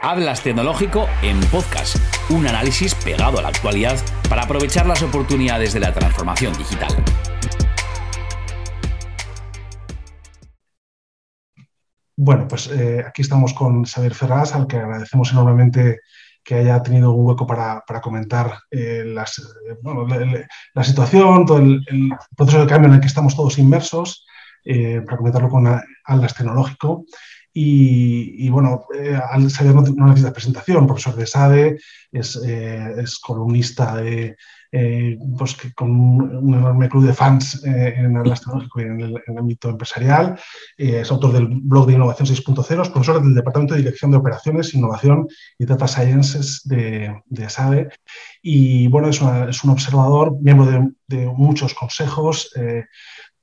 Hablas Tecnológico en podcast, un análisis pegado a la actualidad para aprovechar las oportunidades de la transformación digital. Bueno, pues eh, aquí estamos con Xavier Ferraz, al que agradecemos enormemente que haya tenido un hueco para, comentar eh, eh, la, situación, todo el, proceso de cambio en el que estamos todos inmersos, para comentarlo con Atlas Tecnológico. Y, bueno, eh, Xavier no, necesita presentación, profesor de SADE, es, eh, es columnista de, eh, pues con un, enorme club de fans eh, en el y en el, ámbito empresarial. es autor del blog de Innovación 6.0, es profesor del Departamento de Dirección de Operaciones, Innovación y Data Sciences de, de SADE. Y bueno, es, es un observador, miembro de, de muchos consejos.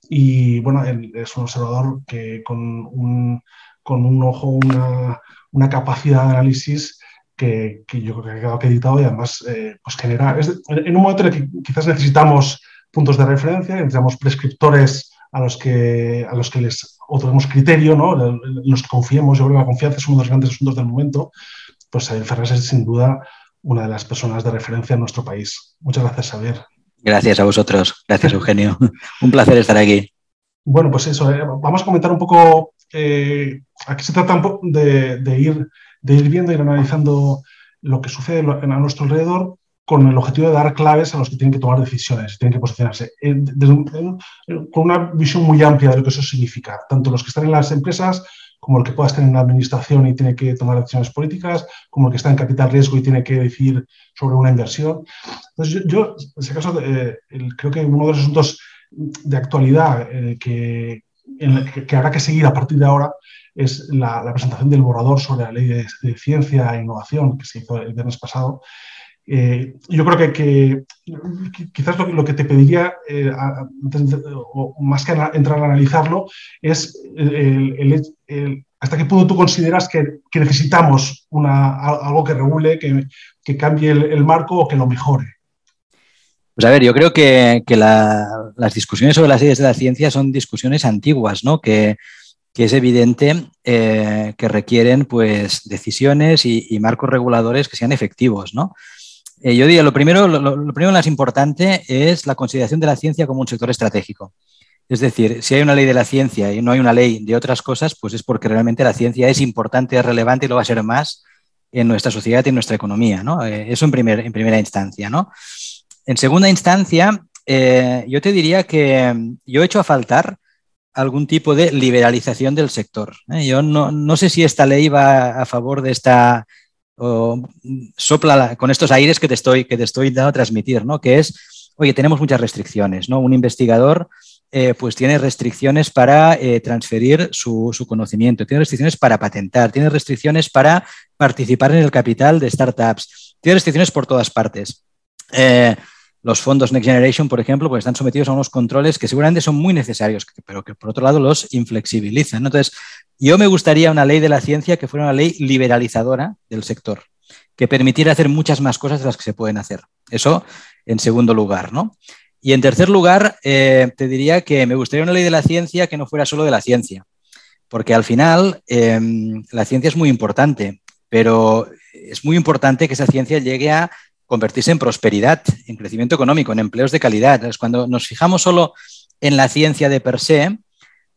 y bueno, es un observador que con un con un ojo, una, una capacidad de análisis que, que, yo creo que ha quedado acreditado y además eh, pues genera, en un momento en el que quizás necesitamos puntos de referencia, necesitamos prescriptores a los que, a los que les otorgamos criterio, ¿no? los que confiemos, yo creo que la confianza es uno de los grandes asuntos del momento, pues Xavier Ferraz es sin duda una de las personas de referencia en nuestro país. Muchas gracias, Xavier. Gracias a vosotros. Gracias, Eugenio. un placer estar aquí. Bueno, pues eso, eh, vamos a comentar un poco eh, aquí se trata de, de, ir, de ir viendo, ir analizando lo que sucede a nuestro alrededor con el objetivo de dar claves a los que tienen que tomar decisiones, tienen que posicionarse, eh, con una visión muy amplia de lo que eso significa, tanto los que están en las empresas como el que pueda estar en la administración y tiene que tomar decisiones políticas, como el que está en capital riesgo y tiene que decidir sobre una inversión. Entonces, yo, en ese caso, eh, creo que uno de los asuntos de actualidad que, que, habrá que seguir a partir de ahora es la, presentación del borrador sobre la ley de, ciencia e innovación que se hizo el viernes pasado. Eh, yo creo que, quizás lo, que te pediría, eh, o más que entrar a analizarlo, es hasta qué punto tú consideras que, necesitamos una, algo que regule, que, cambie el marco o que lo mejore. Pues a ver, yo creo que, las discusiones sobre las leyes de la ciencia son discusiones antiguas, ¿no? Que, es evidente eh, que requieren pues, decisiones y, marcos reguladores que sean efectivos, ¿no? Eh, yo diría, lo primero, lo, primero más importante es la consideración de la ciencia como un sector estratégico. Es decir, si hay una ley de la ciencia y no hay una ley de otras cosas, pues es porque realmente la ciencia es importante, es relevante y lo va a ser más en nuestra sociedad y en nuestra economía, ¿no? Eh, eso en, primer, en primera instancia, ¿no? En segunda instancia, eh, yo te diría que mm, yo he hecho a faltar algún tipo de liberalización del sector. ¿eh? Yo no, sé si esta ley va a favor de esta, o sopla con estos aires que te estoy, que te estoy dando a transmitir, ¿no? que es, oye, tenemos muchas restricciones. ¿no? Un investigador eh, pues tiene restricciones para transferir su, su, conocimiento, tiene restricciones para patentar, tiene restricciones para participar en el capital de startups, tiene restricciones por todas partes los fondos Next Generation, por ejemplo, pues están sometidos a unos controles que seguramente son muy necesarios, pero que por otro lado los inflexibilizan. Entonces, yo me gustaría una ley de la ciencia que fuera una ley liberalizadora del sector, que permitiera hacer muchas más cosas de las que se pueden hacer. Eso en segundo lugar, ¿no? Y en tercer lugar, eh, te diría que me gustaría una ley de la ciencia que no fuera solo de la ciencia, porque al final em, la ciencia es muy importante, pero es muy importante que esa ciencia llegue a convertirse en prosperidad, en crecimiento económico, en empleos de calidad. Cuando nos fijamos solo en la ciencia de per se,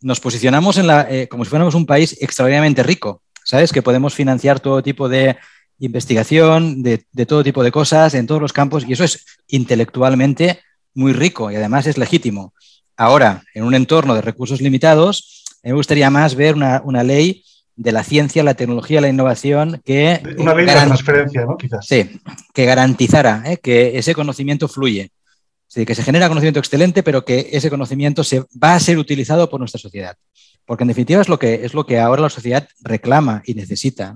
nos posicionamos en la, eh, como si fuéramos un país extraordinariamente rico, ¿sabes? Que podemos financiar todo tipo de investigación, de, todo tipo de cosas en todos los campos y eso es intelectualmente muy rico y además es legítimo. Ahora, en un entorno de recursos limitados, me gustaría más ver una, una ley de la ciencia, la tecnología, la innovación que... Una ley de transferencia, ¿no? Quizás. Sí, que garantizara ¿eh? que ese conocimiento fluye. Sí, que se genera conocimiento excelente, pero que ese conocimiento se, va a ser utilizado por nuestra sociedad. Porque en definitiva es lo que, es lo que ahora la sociedad reclama y necesita.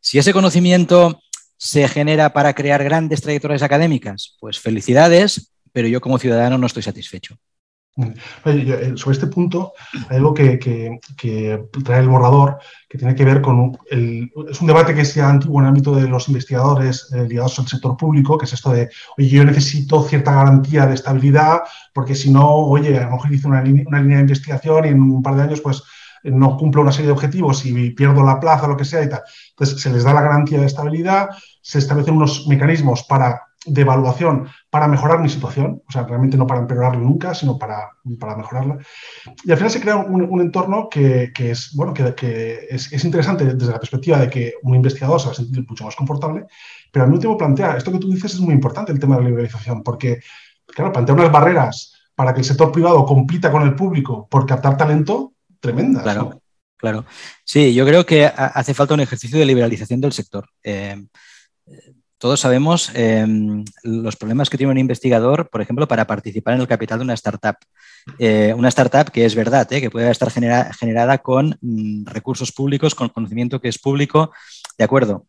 Si ese conocimiento se genera para crear grandes trayectorias académicas, pues felicidades, pero yo como ciudadano no estoy satisfecho. Eh, sobre este punto, hay algo que, trae el borrador que tiene que ver con. El, es un debate que es ya antiguo en el ámbito de los investigadores eh, ligados al sector público, que es esto de, oye, yo necesito cierta garantía de estabilidad, porque si no, oye, a lo mejor hice una, una línea de investigación y en un par de años, pues no cumplo una serie de objetivos y pierdo la plaza, lo que sea y tal. Entonces, se les da la garantía de estabilidad, se establecen unos mecanismos para de evaluación para mejorar mi situación, o sea, realmente no para empeorarla nunca, sino para, para mejorarla. Y al final se crea un, entorno que, es, bueno, que, es, interesante desde la perspectiva de que un investigador se va a sentir mucho más confortable, pero al mismo tiempo plantea, esto que tú dices es muy importante, el tema de la liberalización, porque, claro, plantea unas barreras para que el sector privado compita con el público por captar talento tremendas. Claro. Claro. Sí, yo creo que hace falta un ejercicio de liberalización del sector. Eh, todos sabemos em, los problemas que tiene un investigador, por ejemplo, para participar en el capital de una startup. Eh, una startup que es verdad, eh, que puede estar generada con mm, recursos públicos, con conocimiento que es público, de acuerdo.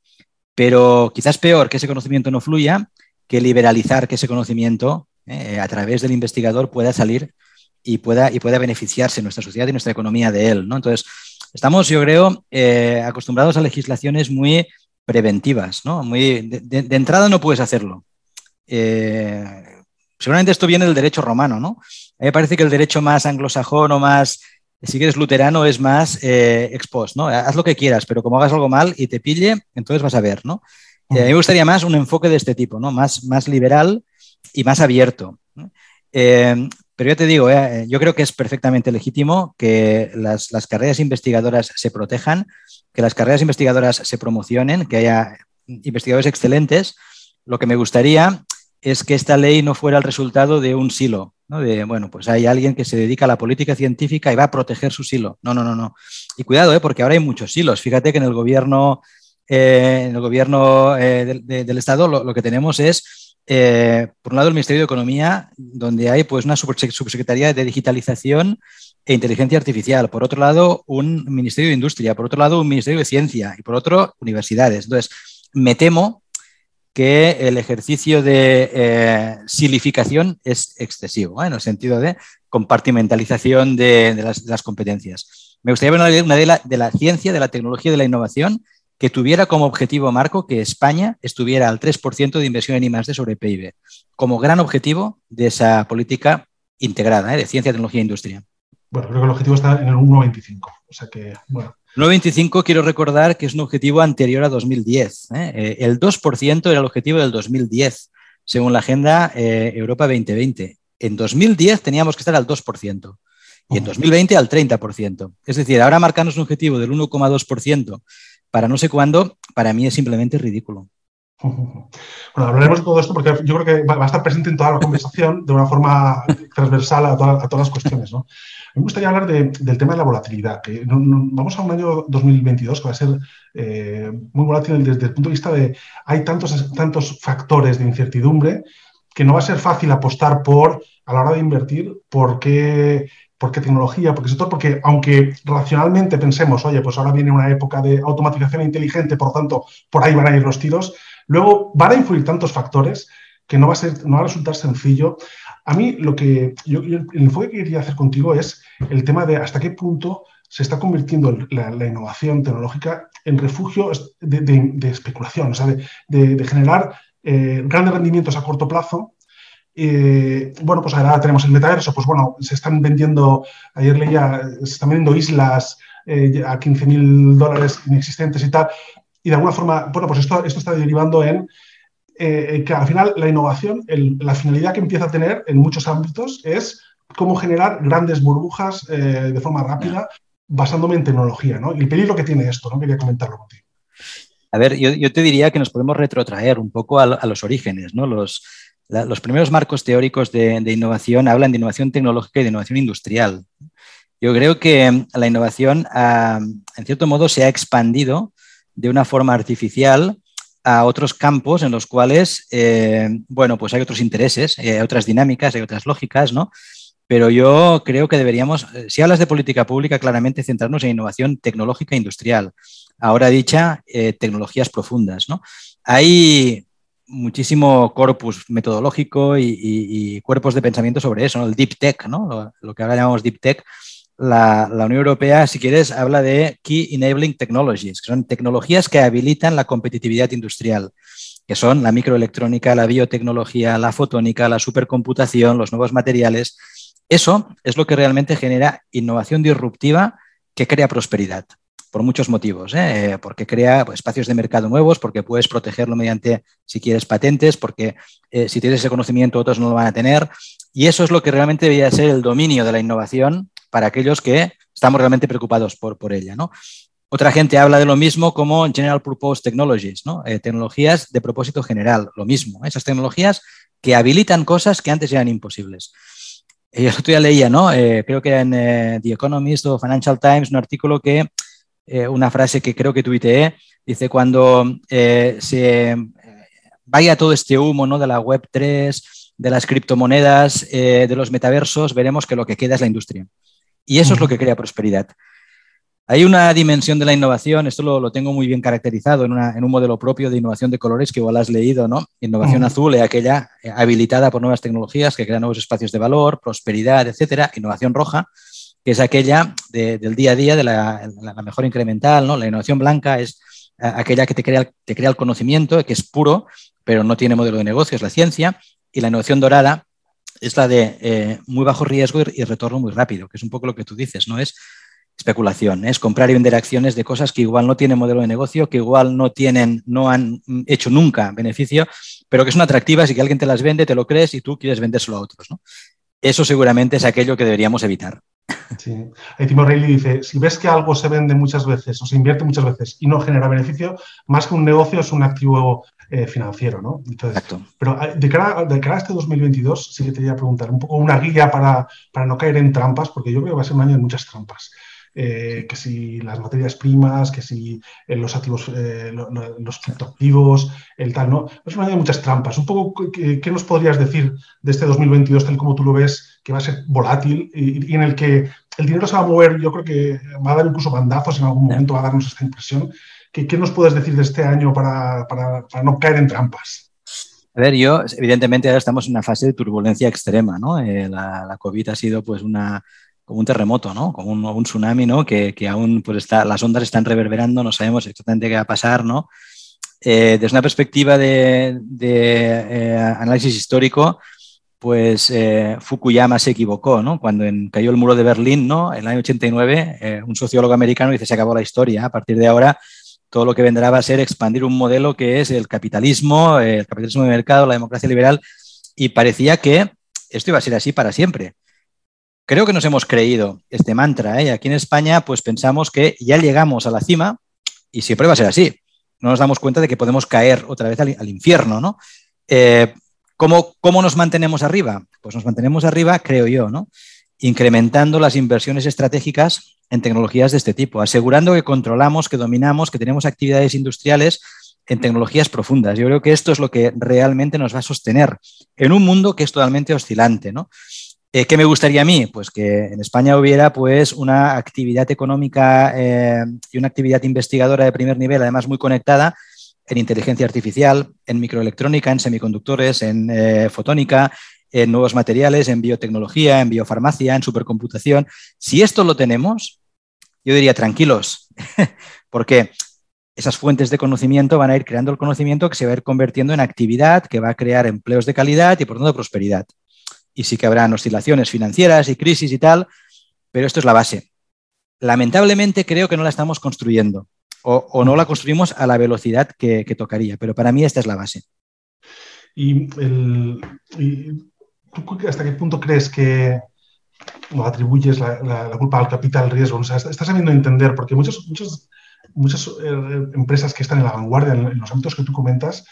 Pero quizás peor que ese conocimiento no fluya que liberalizar que ese conocimiento eh, a través del investigador pueda salir y pueda, y pueda beneficiarse nuestra sociedad y nuestra economía de él. ¿no? Entonces, estamos, yo creo, acostumbrados a legislaciones muy preventivas, ¿no? Muy, de, entrada no puedes hacerlo. Eh, seguramente esto viene del derecho romano, ¿no? A mí me parece que el derecho más anglosajón o más, si quieres luterano, es más eh, expost, ¿no? Haz lo que quieras, pero como hagas algo mal y te pille, entonces vas a ver, ¿no? Eh, a mí me gustaría más un enfoque de este tipo, ¿no? Más, más liberal y más abierto. pero yo te digo, yo creo que es perfectamente legítimo que las carreras investigadoras se protejan que las carreras investigadoras se promocionen, que haya investigadores excelentes. Lo que me gustaría es que esta ley no fuera el resultado de un silo, ¿no? de, bueno, pues hay alguien que se dedica a la política científica y va a proteger su silo. No, no, no, no. Y cuidado, ¿eh? porque ahora hay muchos silos. Fíjate que en el gobierno, eh, en el gobierno eh, del, Estado lo, que tenemos es, por un lado, el Ministerio de Economía, donde hay pues, una subsecretaría de digitalización e inteligencia artificial, por otro lado un Ministerio de Industria, por otro lado un Ministerio de Ciencia y por otro universidades. Entonces, me temo que el ejercicio de eh, silificación es excesivo, ¿eh? en el sentido de compartimentalización de, las, competencias. Me gustaría ver una, de, la, de la ciencia, de la tecnología de la innovación que tuviera como objetivo marco que España estuviera al 3% de inversión en I+.D. sobre PIB, como gran objetivo de esa política integrada ¿eh? de ciencia, tecnología e industria. Bueno, creo que el objetivo está en el 1,25. O sea que, bueno. 1,25 quiero recordar que es un objetivo anterior a 2010. ¿eh? Eh, el 2% era el objetivo del 2010, según la Agenda eh, Europa 2020. En 2010 teníamos que estar al 2% y en 2020 al 30%. Es decir, ahora marcarnos un objetivo del 1,2% para no sé cuándo, para mí es simplemente ridículo. Bueno, hablaremos de todo esto porque yo creo que va a estar presente en toda la conversación de una forma transversal a, todas las cuestiones. ¿no? Me gustaría hablar del tema de la volatilidad. vamos a un año 2022 que va a ser eh, muy volátil desde el punto de vista de hay tantos, tantos factores de incertidumbre que no va a ser fácil apostar por, a la hora de invertir, por qué, por qué tecnología, por qué sector, porque aunque racionalmente pensemos, oye, pues ahora viene una época de automatización inteligente, por lo tanto, por ahí van a ir los tiros, luego van a influir tantos factores que no va a, ser, no va a resultar sencillo a mí lo que yo, el enfoque que quería hacer contigo es el tema de hasta qué punto se está convirtiendo la, innovación tecnológica en refugio de, especulación, o sea, de, generar eh, grandes rendimientos a corto plazo. Eh, bueno, pues ahora tenemos el metaverso, pues bueno, se están vendiendo, ayer leía, se están vendiendo islas eh, a 15 mil dólares inexistentes y tal, y de alguna forma, bueno, pues esto, esto está derivando en eh, que al final la innovación, la finalidad que empieza a tener en muchos ámbitos es cómo generar grandes burbujas eh, de forma rápida basándome en tecnología, ¿no? Y el peligro que tiene esto, ¿no? Quería comentarlo contigo. A ver, yo, te diría que nos podemos retrotraer un poco a, los orígenes, ¿no? Los, los primeros marcos teóricos de, innovación hablan de innovación tecnológica y de innovación industrial. Yo creo que la innovación, ah, en cierto modo, se ha expandido de una forma artificial a otros campos en los cuales, eh, bueno, pues hay otros intereses, hay otras dinámicas, hay otras lógicas, ¿no? Pero yo creo que deberíamos, eh, si hablas de política pública, claramente centrarnos en innovación tecnológica e industrial. Ahora dicha, eh, tecnologías profundas, ¿no? Hay muchísimo corpus metodológico y, cuerpos de pensamiento sobre eso, ¿no? El deep tech, ¿no? Lo, lo que ahora llamamos deep tech, la, Unión Europea, si quieres, habla de Key Enabling Technologies, que son tecnologías que habilitan la competitividad industrial, que son la microelectrónica, la biotecnología, la fotónica, la supercomputación, los nuevos materiales. Eso es lo que realmente genera innovación disruptiva que crea prosperidad por muchos motivos, ¿eh? porque crea pues, espacios de mercado nuevos, porque puedes protegerlo mediante, si quieres, patentes, porque eh, si tienes ese conocimiento otros no lo van a tener. Y eso es lo que realmente debería ser el dominio de la innovación para aquellos que estamos realmente preocupados por, ella. Otra gente habla de lo mismo como General Purpose Technologies, ¿no? Eh, tecnologías de propósito general, lo mismo, esas tecnologías que habilitan cosas que antes eran imposibles. Yo otro día leía, ¿no? creo que en The Economist o Financial Times, un artículo que eh, una frase que creo que tuiteé, dice, cuando eh, se eh, vaya todo este humo de la Web 3, de las criptomonedas, de los metaversos, veremos que lo que queda es la industria. Y eso es lo que crea prosperidad. Hay una dimensión de la innovación, esto lo, tengo muy bien caracterizado en, un modelo propio de innovación de colores que igual has leído, ¿no? Innovación azul es aquella habilitada por nuevas tecnologías que crean nuevos espacios de valor, prosperidad, etcétera. Innovación roja que es aquella del día a día, de la, mejor incremental, ¿no? La innovación blanca es aquella que te crea, te crea el conocimiento, que es puro, pero no tiene modelo de negocio, es la ciencia, y la innovación dorada es la de eh, muy bajo riesgo y, retorno muy rápido, que es un poco lo que tú dices, ¿no? Es especulación, es comprar y vender acciones de cosas que igual no tienen modelo de negocio, que igual no tienen, no han hecho nunca beneficio, pero que son atractivas y que alguien te las vende, te lo crees y tú quieres vendérselo a otros, ¿no? Eso seguramente es aquello que deberíamos evitar. Sí. Ahí Tim dice, si ves que algo se vende muchas veces o se invierte muchas veces y no genera beneficio, más que un negocio es un activo eh, financiero, ¿no? Exacto. Pero eh, de cara, de cara, a este 2022, sí que te voy a preguntar un poco una guía para, para no caer en trampas, porque yo creo que va a ser un año de muchas trampas. Eh, que si las materias primas, que si los activos, los criptoactivos, el tal, ¿no? Es un año de muchas trampas. Un poco, ¿qué, ¿qué, nos podrías decir de este 2022, tal como tú lo ves, que va a ser volátil y, en el que el dinero se va a mover, yo creo que va a dar incluso bandazos en algún momento, va a darnos esta impresión. ¿Qué, qué nos puedes decir de este año para, para, para, no caer en trampas? A ver, yo, evidentemente ahora estamos en una fase de turbulencia extrema, ¿no? Eh, la, la, COVID ha sido pues una, como un terremoto, ¿no? Como un, un tsunami, ¿no? Que, que, aún pues está, las ondas están reverberando, no sabemos exactamente qué va a pasar, ¿no? Eh, desde una perspectiva de, de eh, análisis histórico, pues eh, Fukuyama se equivocó, ¿no? Cuando cayó el muro de Berlín, ¿no? En el año 89, eh, un sociólogo americano dice, se acabó la historia, a partir de ahora todo lo que vendrá va a ser expandir un modelo que es el capitalismo, el capitalismo de mercado, la democracia liberal, y parecía que esto iba a ser así para siempre. Creo que nos hemos creído este mantra, ¿eh? Aquí en España, pues pensamos que ya llegamos a la cima y siempre va a ser así. No nos damos cuenta de que podemos caer otra vez al, infierno, ¿no? Eh, ¿Cómo, nos mantenemos arriba? Pues nos mantenemos arriba, creo yo, ¿no? incrementando las inversiones estratégicas en tecnologías de este tipo, asegurando que controlamos, que dominamos, que tenemos actividades industriales en tecnologías profundas. Yo creo que esto es lo que realmente nos va a sostener en un mundo que es totalmente oscilante. ¿no? Eh, ¿Qué me gustaría a mí? Pues que en España hubiera pues, una actividad económica eh, y una actividad investigadora de primer nivel, además muy conectada, en inteligencia artificial, en microelectrónica, en semiconductores, en eh, fotónica, en nuevos materiales, en biotecnología, en biofarmacia, en supercomputación. Si esto lo tenemos, yo diría tranquilos, porque esas fuentes de conocimiento van a ir creando el conocimiento que se va a ir convirtiendo en actividad, que va a crear empleos de calidad y por tanto prosperidad. Y sí que habrán oscilaciones financieras y crisis y tal, pero esto es la base. Lamentablemente creo que no la estamos construyendo o, no la construimos a la velocidad que, tocaría, pero para mí esta es la base. ¿Y, hasta qué punto crees que atribuyes la, culpa al capital riesgo? O sea, estás sabiendo entender, porque muchas eh, empresas que están en la vanguardia en, los ámbitos que tú comentas,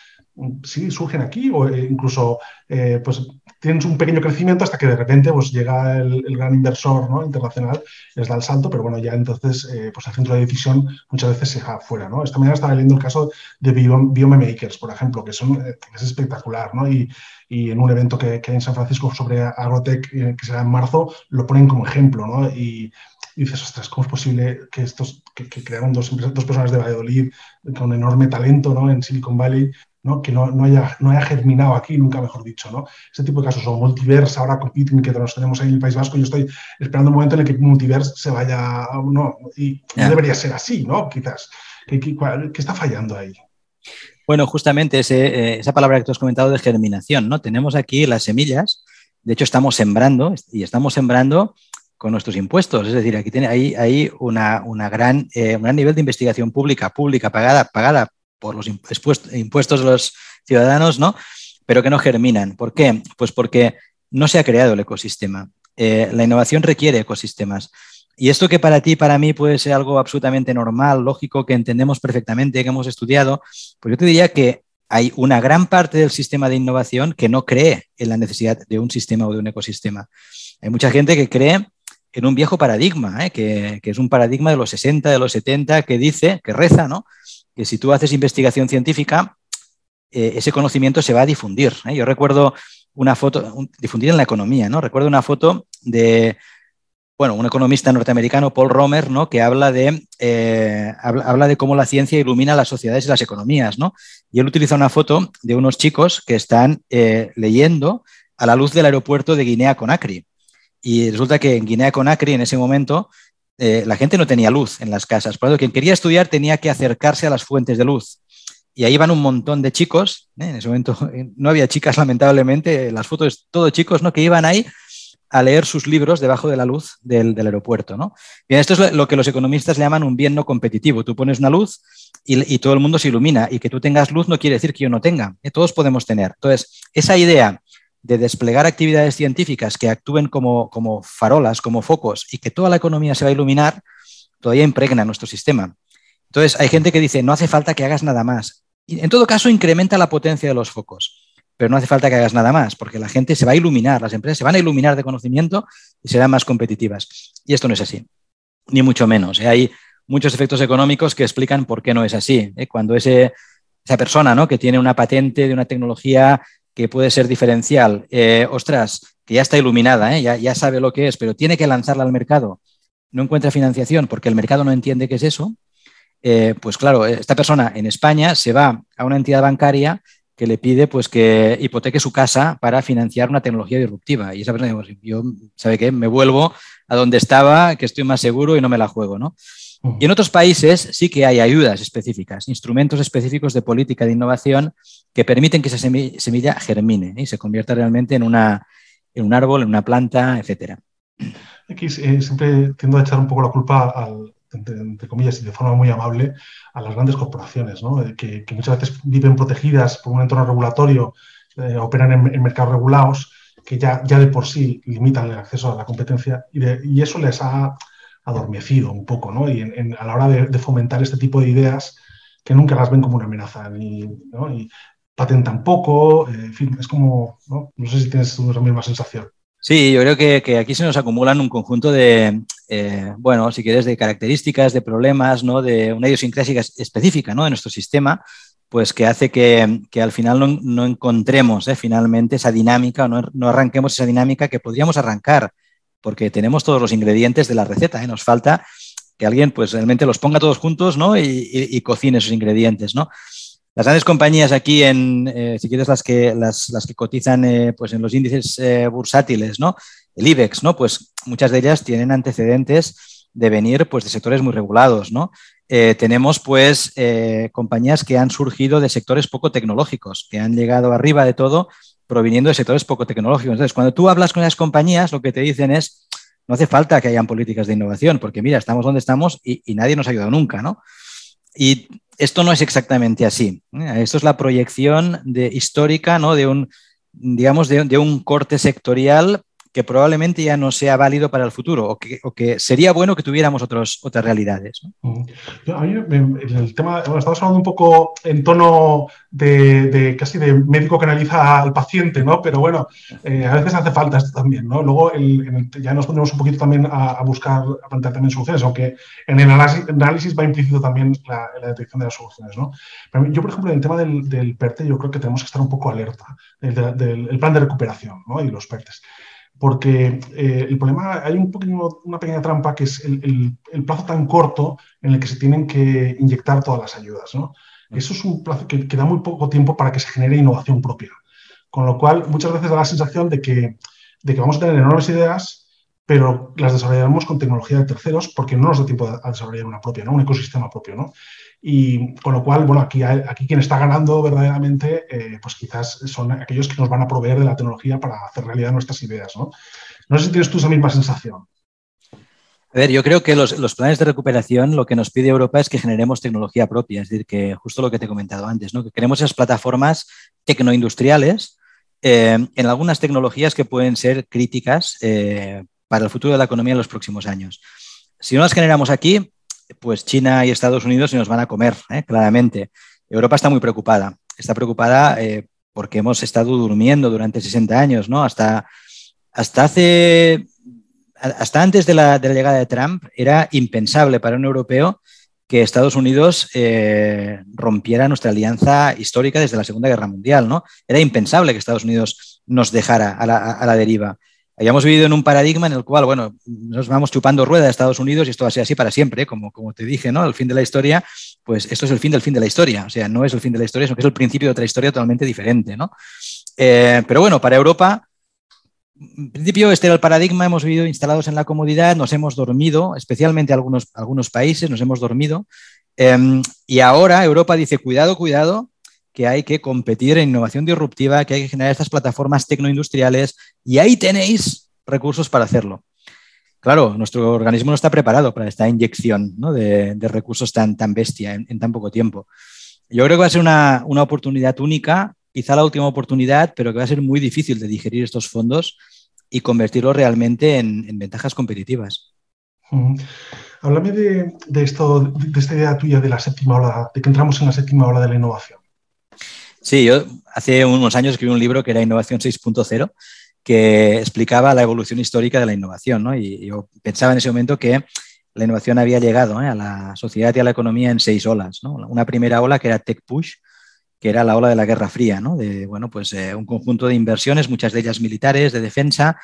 sí surgen aquí o eh, incluso eh, pues tienes un pequeño crecimiento hasta que de repente pues, llega el, gran inversor ¿no? internacional, les da el salto, pero bueno, ya entonces eh, pues el centro de decisión muchas veces se deja fuera. ¿no? Esta mañana estaba leyendo el caso de Biome Makers, por ejemplo, que, son, es espectacular. ¿no? Y, y, en un evento que, que, hay en San Francisco sobre Agrotech, que será en marzo, lo ponen como ejemplo. ¿no? Y, dices, ostras, ¿cómo es posible que estos que, crearon dos, dos personas de Valladolid con enorme talento ¿no? en Silicon Valley que no, no, haya, no haya germinado aquí, nunca mejor dicho. ¿no? Ese tipo de casos, o Multiverse, ahora Competing, que los tenemos ahí en el País Vasco, yo estoy esperando un momento en el que Multiverse se vaya, no, y no debería ser así, ¿no? Quizás. ¿Qué, qué, está fallando ahí? Bueno, justamente ese, eh, esa palabra que tú has comentado de germinación, ¿no? Tenemos aquí las semillas, de hecho estamos sembrando y estamos sembrando con nuestros impuestos. Es decir, aquí tiene, hay, hay una, gran, eh, un gran nivel de investigación pública, pública, pagada, pagada por los impuestos de los ciudadanos, ¿no? pero que no germinan. ¿Por qué? Pues porque no se ha creado el ecosistema. Eh, la innovación requiere ecosistemas. Y esto que para ti, para mí puede ser algo absolutamente normal, lógico, que entendemos perfectamente, que hemos estudiado, pues yo te diría que hay una gran parte del sistema de innovación que no cree en la necesidad de un sistema o de un ecosistema. Hay mucha gente que cree en un viejo paradigma, ¿eh? que, es un paradigma de los 60, de los 70, que dice, que reza, ¿no? Que si tú haces investigación científica, eh, ese conocimiento se va a difundir. ¿eh? Yo recuerdo una foto, difundir en la economía, ¿no? Recuerdo una foto de, bueno, un economista norteamericano, Paul Romer, ¿no? que habla de, habla, de cómo la ciencia ilumina las sociedades y las economías. ¿no? Y él utiliza una foto de unos chicos que están leyendo a la luz del aeropuerto de Guinea-Conakry. Y resulta que en Guinea-Conakry, en ese momento, eh, la gente no tenía luz en las casas. Por lo tanto, quien quería estudiar tenía que acercarse a las fuentes de luz. Y ahí van un montón de chicos. ¿eh? En ese momento no había chicas, lamentablemente. Las fotos, todo chicos, ¿no? Que iban ahí a leer sus libros debajo de la luz del, aeropuerto. ¿no? Bien, esto es lo que los economistas llaman un bien no competitivo. Tú pones una luz y, todo el mundo se ilumina. Y que tú tengas luz no quiere decir que yo no tenga. ¿eh? Todos podemos tener. Entonces, esa idea de desplegar actividades científicas que actúen como, como farolas, como focos, y que toda la economía se va a iluminar, todavía impregna nuestro sistema. Entonces, hay gente que dice, no hace falta que hagas nada más. En todo caso, incrementa la potencia de los focos, pero no hace falta que hagas nada más, porque la gente se va a iluminar, las empresas se van a iluminar de conocimiento y serán más competitivas. Y esto no es así, ni mucho menos. ¿eh? Hay muchos efectos económicos que explican por qué no es así. ¿eh? Cuando ese, esa persona ¿no? que tiene una patente de una tecnología que puede ser diferencial, eh, ostras, que ya está iluminada, ¿eh? ya, sabe lo que es, pero tiene que lanzarla al mercado, no encuentra financiación porque el mercado no entiende qué es eso, eh, pues claro, esta persona en España se va a una entidad bancaria que le pide pues que hipoteque su casa para financiar una tecnología disruptiva. Y esa persona, dice, yo, ¿sabe qué? Me vuelvo a donde estaba, que estoy más seguro y no me la juego, ¿no? Y en otros países sí que hay ayudas específicas, instrumentos específicos de política de innovación que permiten que esa semilla germine y se convierta realmente en, una, en un árbol, en una planta, etc. Aquí eh, siempre tiendo a echar un poco la culpa, al, entre, comillas y de forma muy amable, a las grandes corporaciones, ¿no? Eh, que, muchas veces viven protegidas por un entorno regulatorio, eh, operan en, mercados regulados, que ya, ya de por sí limitan el acceso a la competencia y, y eso les ha adormecido un poco, ¿no? Y a la hora de, fomentar este tipo de ideas que nunca las ven como una amenaza, ni, y patentan poco, eh, en fin, es como, ¿no? sé si tienes la misma sensación. Sí, yo creo que, aquí se nos acumulan un conjunto de, eh, bueno, si quieres, de características, de problemas, ¿no? De una idiosincrasia específica, ¿no? De nuestro sistema, pues que hace que, al final no, encontremos ¿eh? finalmente esa dinámica, no, no arranquemos esa dinámica que podríamos arrancar porque tenemos todos los ingredientes de la receta. ¿eh? Nos falta que alguien pues realmente los ponga todos juntos ¿no? y, cocine esos ingredientes. ¿no? Las grandes compañías aquí, en, eh, si quieres, las que, las, que cotizan eh, pues en los índices bursátiles, ¿no? el IBEX, ¿no? pues muchas de ellas tienen antecedentes de venir pues, de sectores muy regulados. ¿no? tenemos pues compañías que han surgido de sectores poco tecnológicos, que han llegado arriba de todo proviniendo de sectores poco tecnológicos. Entonces, cuando tú hablas con las compañías, lo que te dicen es, no hace falta que hayan políticas de innovación, porque mira, estamos donde estamos y, nadie nos ha ayudado nunca, ¿no? Y esto no es exactamente así. ¿eh? Esto es la proyección de, histórica, ¿no? De un, digamos, de un corte sectorial que probablemente ya no sea válido para el futuro o que, sería bueno que tuviéramos otros, otras realidades. A mí, el tema, estamos hablando un poco en tono de, casi de médico que analiza al paciente, ¿no? Pero bueno, eh, a veces hace falta esto también, ¿no? Luego ya nos pondremos un poquito también a, buscar, a plantear también soluciones, aunque en el análisis, va implícito también la, detección de las soluciones, ¿no? yo, por ejemplo, en el tema del, PERTE, yo creo que tenemos que estar un poco alerta, del, plan de recuperación, ¿no? Y los PERTES porque eh, el problema, hay un una pequeña trampa que es el, plazo tan corto en el que se tienen que inyectar todas las ayudas. ¿no? Eso es un plazo que, da muy poco tiempo para que se genere innovación propia. Con lo cual, muchas veces da la sensación de que, de que vamos a tener enormes ideas, pero las desarrollaremos con tecnología de terceros porque no nos da tiempo a desarrollar una propia, ¿no? un ecosistema propio. ¿no? Y con lo cual, bueno, aquí, aquí quien está ganando verdaderamente, eh, pues quizás son aquellos que nos van a proveer de la tecnología para hacer realidad nuestras ideas, ¿no? No sé si tienes tú esa misma sensación. A ver, yo creo que los, planes de recuperación lo que nos pide Europa es que generemos tecnología propia, es decir, que justo lo que te he comentado antes, ¿no? que queremos esas plataformas tecnoindustriales eh, en algunas tecnologías que pueden ser críticas eh, para el futuro de la economía en los próximos años. Si no las generamos aquí, pues China y Estados Unidos se nos van a comer, ¿eh? claramente. Europa está muy preocupada. Está preocupada porque hemos estado durmiendo durante 60 años, ¿no? Hasta, hasta hace hasta antes de la, llegada de Trump era impensable para un europeo que Estados Unidos eh, rompiera nuestra alianza histórica desde la Segunda Guerra Mundial. ¿no? Era impensable que Estados Unidos nos dejara a la, deriva. Hayamos vivido en un paradigma en el cual, bueno, nos vamos chupando rueda de Estados Unidos y esto va a ser así para siempre, como, como te dije, ¿no? El fin de la historia, pues esto es el fin del fin de la historia. O sea, no es el fin de la historia, sino que es el principio de otra historia totalmente diferente, ¿no? Eh, pero bueno, para Europa en principio, este era el paradigma, hemos vivido instalados en la comodidad, nos hemos dormido, especialmente algunos, algunos países, nos hemos dormido. Em, y ahora Europa dice, cuidado, cuidado, que hay que competir en innovación disruptiva, que hay que generar estas plataformas tecnoindustriales y ahí tenéis recursos para hacerlo. Claro, nuestro organismo no está preparado para esta inyección de, recursos tan, bestia en, tan poco tiempo. Yo creo que va a ser una, una oportunidad única quizá la última oportunidad, pero que va a ser muy difícil de digerir estos fondos y convertirlos realmente en, ventajas competitivas. Háblame de, esto, de esta idea tuya de la séptima ola, de que entramos en la séptima ola de la innovación. Sí, yo hace unos años escribí un libro que era Innovación 6.0, que explicaba la evolución histórica de la innovación. ¿no? Y yo pensaba en ese momento que la innovación había llegado ¿eh? a la sociedad y a la economía en seis olas. ¿no? Una primera ola que era Tech Push, que era la ola de la Guerra Fría, ¿no? de bueno, pues, eh, un conjunto de inversiones, muchas de ellas militares, de defensa,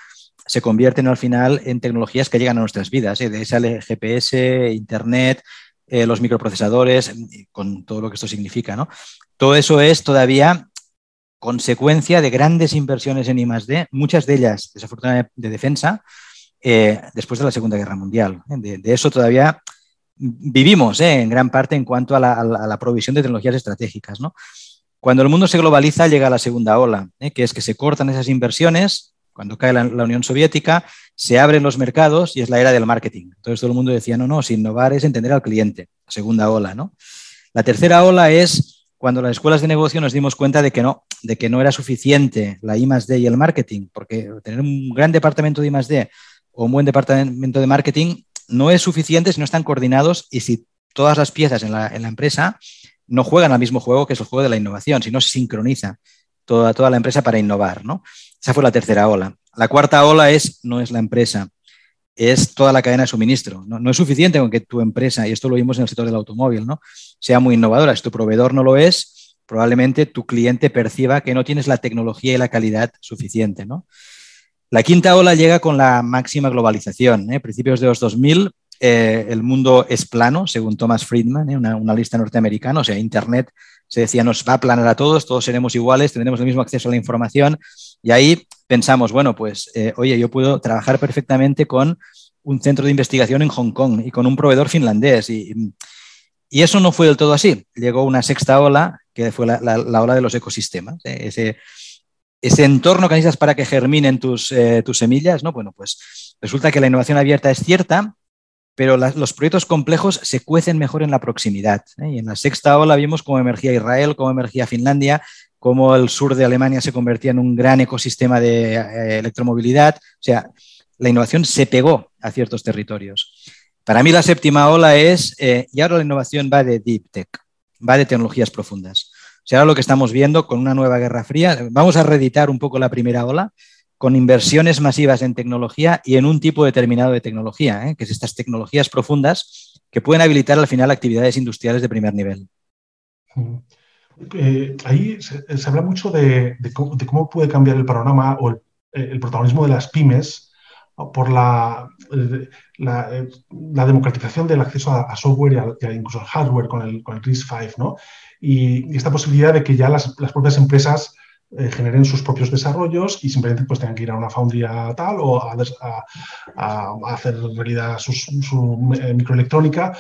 se convierten al final en tecnologías que llegan a nuestras vidas. ¿eh? De sale GPS, Internet, eh, los microprocesadores, con todo lo que esto significa. ¿no? Todo eso es todavía consecuencia de grandes inversiones en I+.D., muchas de ellas, desafortunadamente, de defensa, después de la Segunda Guerra Mundial. De, eso todavía vivimos en gran parte en cuanto a la, provisión de tecnologías estratégicas. Cuando el mundo se globaliza llega la segunda ola, ¿eh? que es que se cortan esas inversiones, cuando cae la, Unión Soviética, se abren los mercados y es la era del marketing. Entonces todo el mundo decía, no, no, si innovar es entender al cliente, segunda ola. ¿no? La tercera ola es cuando las escuelas de negocio nos dimos cuenta de que no, de que no era suficiente la I +D y el marketing, porque tener un gran departamento de I +D o un buen departamento de marketing no es suficiente si no están coordinados y si todas las piezas en la, en la empresa no juegan al mismo juego que es el juego de la innovación, sino se sincroniza toda, toda la empresa para innovar. ¿no? Esa fue la tercera ola. La cuarta ola es, no es la empresa, es toda la cadena de suministro. No, es suficiente con que tu empresa, y esto lo vimos en el sector del automóvil, ¿no? sea muy innovadora. Si tu proveedor no lo es, probablemente tu cliente perciba que no tienes la tecnología y la calidad suficiente. ¿no? La quinta ola llega con la máxima globalización. ¿eh? Principios de los 2000, eh, el mundo es plano, según Thomas Friedman, ¿eh? una, lista norteamericana, o sea, Internet se decía nos va a planar a todos, todos seremos iguales, tendremos el mismo acceso a la información y ahí pensamos, bueno, pues, eh, oye, yo puedo trabajar perfectamente con un centro de investigación en Hong Kong y con un proveedor finlandés y, y eso no fue del todo así. Llegó una sexta ola, que fue la, la, ola de los ecosistemas, ese, ese entorno que necesitas para que germinen tus, tus semillas, ¿no? Bueno, pues resulta que la innovación abierta es cierta, pero los proyectos complejos se cuecen mejor en la proximidad. ¿eh? Y en la sexta ola vimos cómo emergía Israel, cómo emergía Finlandia, cómo el sur de Alemania se convertía en un gran ecosistema de eh, electromovilidad. O sea, la innovación se pegó a ciertos territorios. Para mí la séptima ola es, eh, y ahora la innovación va de deep tech, va de tecnologías profundas. O sea, ahora lo que estamos viendo con una nueva guerra fría, vamos a reeditar un poco la primera ola, con inversiones masivas en tecnología y en un tipo determinado de tecnología, ¿eh? que es estas tecnologías profundas que pueden habilitar al final actividades industriales de primer nivel. Eh, ahí se, habla mucho de, cómo, puede cambiar el panorama o el, protagonismo de las pymes por la, la, democratización del acceso a, software y, incluso al hardware con el, con el RISC-V, ¿no? Y, esta posibilidad de que ya las, las propias empresas eh, generen sus propios desarrollos y simplemente pues tengan que ir a una foundry tal o a, hacer realidad su, eh, microelectrónica.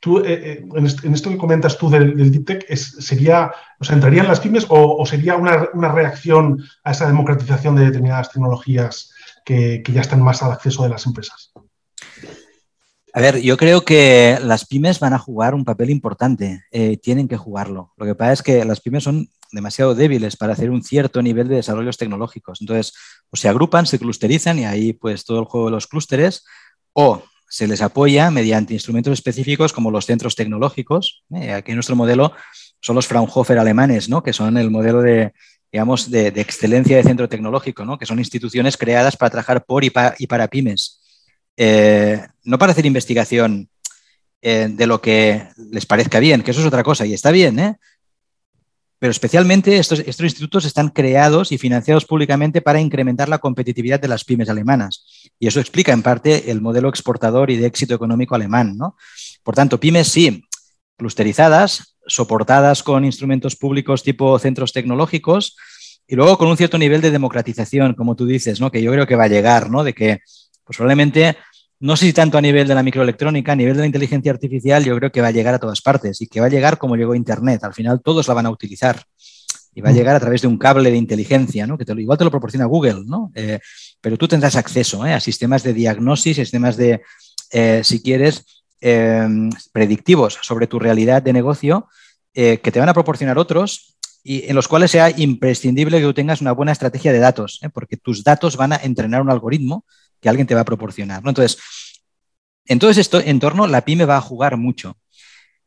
Tú, eh, en, esto que comentas tú del, Deep Tech, sería, o sea, ¿entrarían las pymes o, sería una, reacción a esa democratización de determinadas tecnologías que, ya están más al acceso de las empresas? A ver, yo creo que las pymes van a jugar un papel importante, eh, tienen que jugarlo. Lo que pasa es que las pymes son demasiado débiles para hacer un cierto nivel de desarrollos tecnológicos. Entonces, o se agrupan, se clusterizan y ahí pues todo el juego de los clústeres, o se les apoya mediante instrumentos específicos como los centros tecnológicos. Eh, aquí nuestro modelo son los Fraunhofer alemanes, ¿no? que son el modelo de, digamos, de, excelencia de centro tecnológico, ¿no? que son instituciones creadas para trabajar por y, para pymes. Eh, no para hacer investigación eh, de lo que les parezca bien, que eso es otra cosa y está bien, ¿eh? pero especialmente estos, estos, institutos están creados y financiados públicamente para incrementar la competitividad de las pymes alemanas. Y eso explica en parte el modelo exportador y de éxito económico alemán. ¿no? Por tanto, pymes sí, clusterizadas, soportadas con instrumentos públicos tipo centros tecnológicos y luego con un cierto nivel de democratización, como tú dices, ¿no? que yo creo que va a llegar, ¿no? de que pues probablemente no sé si tanto a nivel de la microelectrónica, a nivel de la inteligencia artificial, yo creo que va a llegar a todas partes y que va a llegar como llegó Internet. Al final todos la van a utilizar y va a mm. llegar a través de un cable de inteligencia, ¿no? que te igual te lo proporciona Google, ¿no? Eh, pero tú tendrás acceso ¿eh? a sistemas de diagnosis, sistemas de, eh, si quieres, predictivos sobre tu realidad de negocio que te van a proporcionar otros y en los cuales sea imprescindible que tú tengas una buena estrategia de datos, porque tus datos van a entrenar un algoritmo que alguien te va a proporcionar. ¿no? Entonces, en todo este entorno, la pyme va a jugar mucho,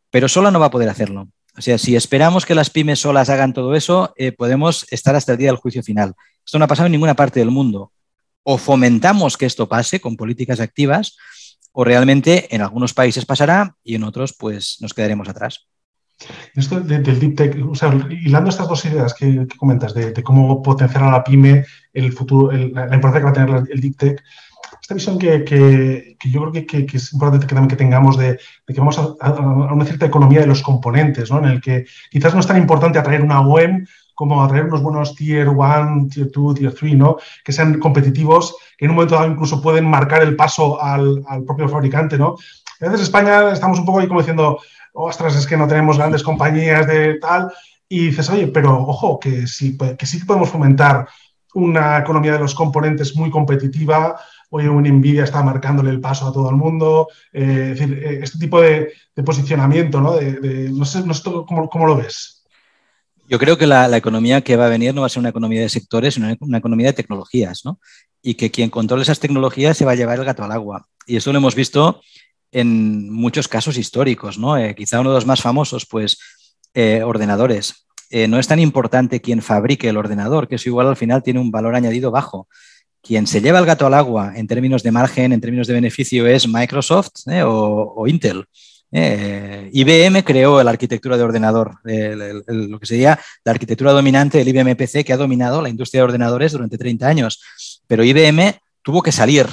pero sola no va a poder hacerlo. O sea, si esperamos que las pymes solas hagan todo eso, eh, podemos estar hasta el día del juicio final. Esto no ha pasado en ninguna parte del mundo. O fomentamos que esto pase con políticas activas, o realmente en algunos países pasará y en otros pues nos quedaremos atrás. Esto del deep tech, o sea, hilando estas dos ideas que, comentas de, cómo potenciar a la pyme el futuro, la, importancia que va a tener el deep tech, esta visión que, yo creo que, es importante que también tengamos de, que vamos a, una cierta economía de los componentes, ¿no? en el que quizás no es tan importante atraer una web como atraer unos buenos tier 1, tier 2, tier 3, ¿no? que sean competitivos, que en un momento dado incluso pueden marcar el paso al, propio fabricante. ¿no? A veces España estamos un poco ahí como diciendo, ostras, es que no tenemos grandes compañías de tal, y dices, oye, pero ojo, que sí, que sí podemos fomentar una economía de los componentes muy competitiva, oye, un Nvidia está marcándole el paso a todo el mundo, eh, es decir, eh, este tipo de, posicionamiento, ¿no? No sé, no sé ¿cómo, lo ves? Yo creo que la, economía que va a venir no va a ser una economía de sectores, sino una economía de tecnologías, ¿no? Y que quien controle esas tecnologías se va a llevar el gato al agua. Y eso lo hemos visto en muchos casos históricos, ¿no? Eh, quizá uno de los más famosos, pues, eh, ordenadores. Eh, no es tan importante quién fabrique el ordenador, que eso igual al final tiene un valor añadido bajo. Quien se lleva el gato al agua en términos de margen, en términos de beneficio, es Microsoft o, Intel. IBM creó la arquitectura de ordenador, lo que sería la arquitectura dominante del IBM PC que ha dominado la industria de ordenadores durante 30 años. Pero IBM tuvo que salir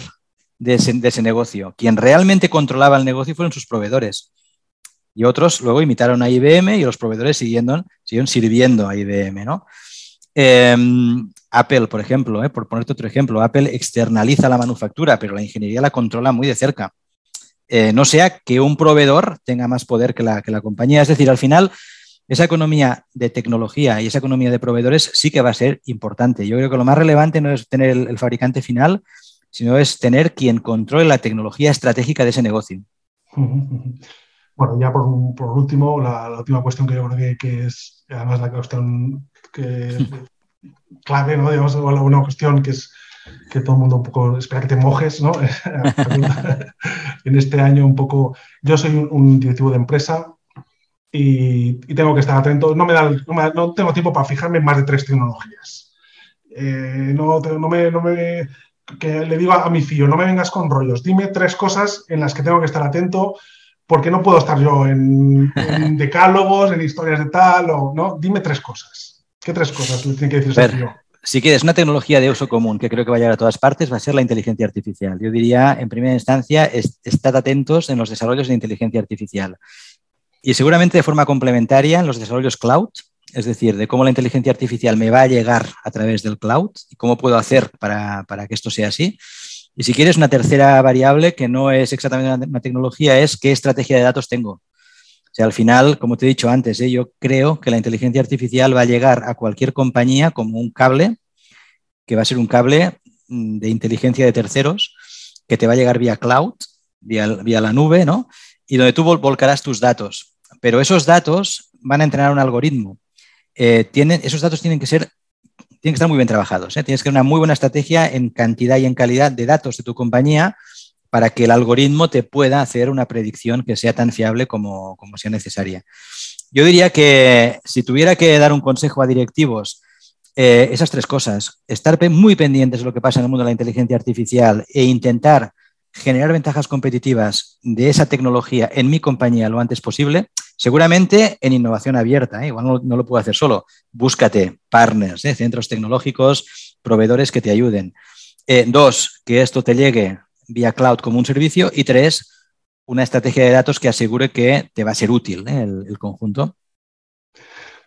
de ese, negocio. Quien realmente controlaba el negocio fueron sus proveedores. Y otros luego imitaron a IBM y los proveedores siguieron, sirviendo a IBM. Em, Apple, por ejemplo, ¿eh? por ponerte otro ejemplo, Apple externaliza la manufactura, pero la ingeniería la controla muy de cerca. Eh, no sea que un proveedor tenga más poder que la, que la compañía. Es decir, al final, esa economía de tecnología y esa economía de proveedores sí que va a ser importante. Yo creo que lo más relevante no es tener el fabricante final, sino es tener quien controle la tecnología estratégica de ese negocio. Bueno, ya por, último, la, última cuestión que yo creo que, es además la cuestión que, clave, ¿no? Digamos, una cuestión que es que todo el mundo un poco espera que te mojes, ¿no? en este año un poco, yo soy un, directivo de empresa y, tengo que estar atento, no, me da, no, tengo tiempo para fijarme en más de tres tecnologías. Eh, no, no, me, no, me, que le digo a mi fillo, no me vengas con rollos, dime tres cosas en las que tengo que estar atento, porque no puedo estar yo en, decálogos, en historias de tal, o no, dime tres cosas. ¿Qué tres cosas le tiene que decir tío? Si quieres una tecnología de uso común que creo que va a llegar a todas partes, va a ser la inteligencia artificial. Yo diría, en primera instancia, estad atentos en los desarrollos de inteligencia artificial. Y seguramente de forma complementaria en los desarrollos cloud, es decir, de cómo la inteligencia artificial me va a llegar a través del cloud y cómo puedo hacer para, que esto sea así. Y si quieres, una tercera variable que no es exactamente una, tecnología es qué estrategia de datos tengo. O sea, al final, como te he dicho antes, ¿eh? yo creo que la inteligencia artificial va a llegar a cualquier compañía como un cable, que va a ser un cable mm, de inteligencia de terceros, que te va a llegar vía cloud vía, la nube, ¿no? Y donde tú volcarás tus datos. Pero esos datos van a entrenar un algoritmo. Eh, tienen, esos datos tienen que ser tienen que estar muy bien trabajados. ¿eh? Tienes que tener una muy buena estrategia en cantidad y en calidad de datos de tu compañía para que el algoritmo te pueda hacer una predicción que sea tan fiable como, como sea necesaria. Yo diría que si tuviera que dar un consejo a directivos eh, esas tres cosas, estar muy pendientes de lo que pasa en el mundo de la inteligencia artificial e intentar generar ventajas competitivas de esa tecnología en mi compañía lo antes posible, seguramente en innovación abierta, ¿eh? igual no, lo puedo hacer solo, búscate partners, ¿eh? centros tecnológicos, proveedores que te ayuden. dos, que esto te llegue vía cloud como un servicio y tres, una estrategia de datos que asegure que te va a ser útil el conjunto.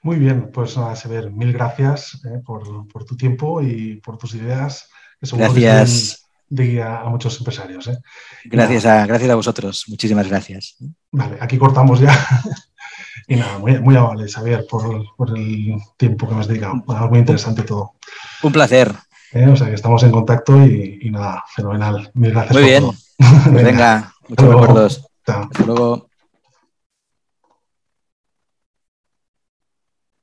Muy bien, pues nada, Sever, mil gracias eh, por, tu tiempo y por tus ideas. gracias. de guía a muchos empresarios. Eh. Gracias a, gracias a vosotros. Muchísimas gracias. Vale, aquí cortamos ya. y nada, muy, muy amable, Xavier, por, el tiempo que me has dedicado. muy interesante todo. Un placer. Eh, o sea que estamos en contacto y, nada, fenomenal. Mil gracias. Muy bien. Pues venga, muchos recuerdos. Hasta luego.